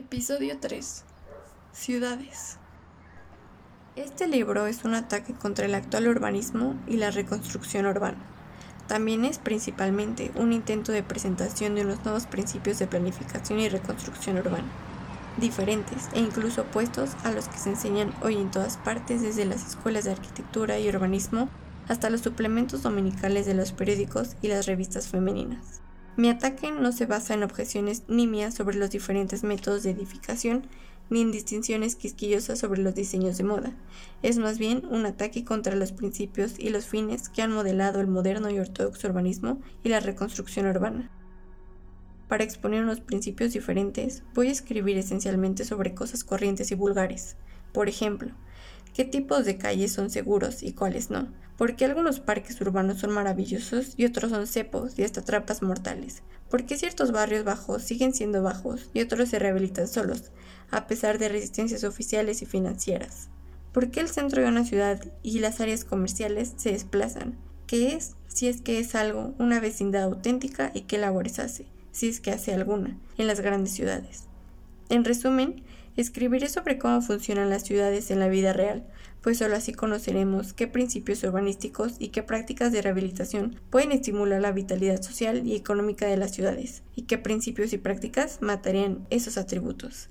Episodio 3. Ciudades. Este libro es un ataque contra el actual urbanismo y la reconstrucción urbana. También es principalmente un intento de presentación de unos nuevos principios de planificación y reconstrucción urbana, diferentes e incluso opuestos a los que se enseñan hoy en todas partes desde las escuelas de arquitectura y urbanismo hasta los suplementos dominicales de los periódicos y las revistas femeninas. Mi ataque no se basa en objeciones ni mías sobre los diferentes métodos de edificación, ni en distinciones quisquillosas sobre los diseños de moda. Es más bien un ataque contra los principios y los fines que han modelado el moderno y ortodoxo urbanismo y la reconstrucción urbana. Para exponer unos principios diferentes, voy a escribir esencialmente sobre cosas corrientes y vulgares. Por ejemplo, qué tipos de calles son seguros y cuáles no, ¿Por qué algunos parques urbanos son maravillosos y otros son cepos y hasta trampas mortales? ¿Por qué ciertos barrios bajos siguen siendo bajos y otros se rehabilitan solos, a pesar de resistencias oficiales y financieras? ¿Por qué el centro de una ciudad y las áreas comerciales se desplazan? ¿Qué es, si es que es algo, una vecindad auténtica y qué labores hace, si es que hace alguna, en las grandes ciudades? En resumen, escribiré sobre cómo funcionan las ciudades en la vida real, pues solo así conoceremos qué principios urbanísticos y qué prácticas de rehabilitación pueden estimular la vitalidad social y económica de las ciudades, y qué principios y prácticas matarían esos atributos.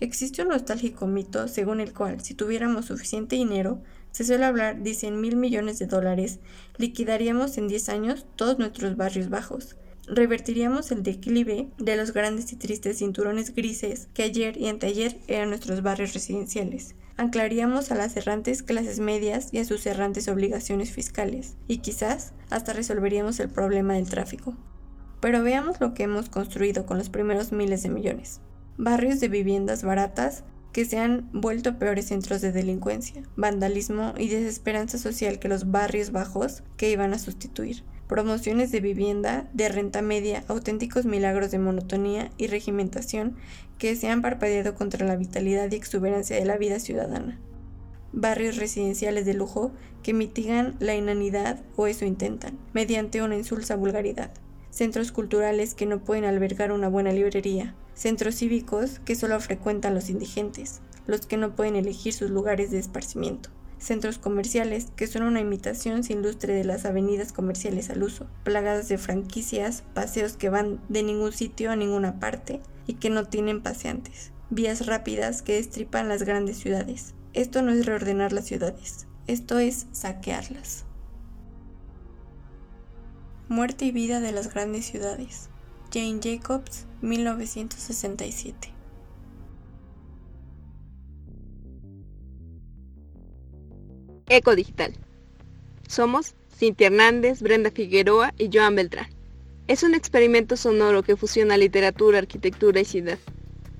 Existe un nostálgico mito según el cual, si tuviéramos suficiente dinero, se suele hablar de 100 mil millones de dólares, liquidaríamos en 10 años todos nuestros barrios bajos, revertiríamos el declive de los grandes y tristes cinturones grises que ayer y anteayer eran nuestros barrios residenciales. Anclaríamos a las errantes clases medias y a sus errantes obligaciones fiscales, y quizás hasta resolveríamos el problema del tráfico. Pero veamos lo que hemos construido con los primeros miles de millones. Barrios de viviendas baratas que se han vuelto peores centros de delincuencia, vandalismo y desesperanza social que los barrios bajos que iban a sustituir promociones de vivienda de renta media, auténticos milagros de monotonía y regimentación que se han parpadeado contra la vitalidad y exuberancia de la vida ciudadana. Barrios residenciales de lujo que mitigan la inanidad o eso intentan, mediante una insulsa vulgaridad. Centros culturales que no pueden albergar una buena librería. Centros cívicos que solo frecuentan los indigentes, los que no pueden elegir sus lugares de esparcimiento centros comerciales que son una imitación sin lustre de las avenidas comerciales al uso, plagadas de franquicias, paseos que van de ningún sitio a ninguna parte y que no tienen paseantes, vías rápidas que destripan las grandes ciudades. Esto no es reordenar las ciudades, esto es saquearlas. Muerte y vida de las grandes ciudades. Jane Jacobs, 1967. Eco Digital. Somos Cintia Hernández, Brenda Figueroa y Joan Beltrán. Es un experimento sonoro que fusiona literatura, arquitectura y ciudad.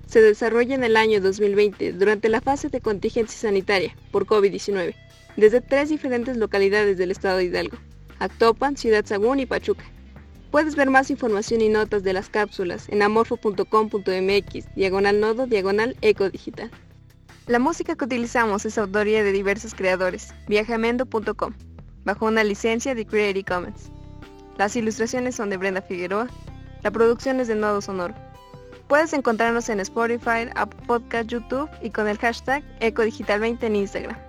Se desarrolla en el año 2020 durante la fase de contingencia sanitaria por COVID-19, desde tres diferentes localidades del estado de Hidalgo, Actopan, Ciudad Sagún y Pachuca. Puedes ver más información y notas de las cápsulas en amorfo.com.mx, diagonal nodo, diagonal eco digital. La música que utilizamos es autoría de diversos creadores, viajamendo.com, bajo una licencia de Creative Commons. Las ilustraciones son de Brenda Figueroa, la producción es de Nodo Sonoro. Puedes encontrarnos en Spotify, Apple Podcast, YouTube y con el hashtag EcoDigital20 en Instagram.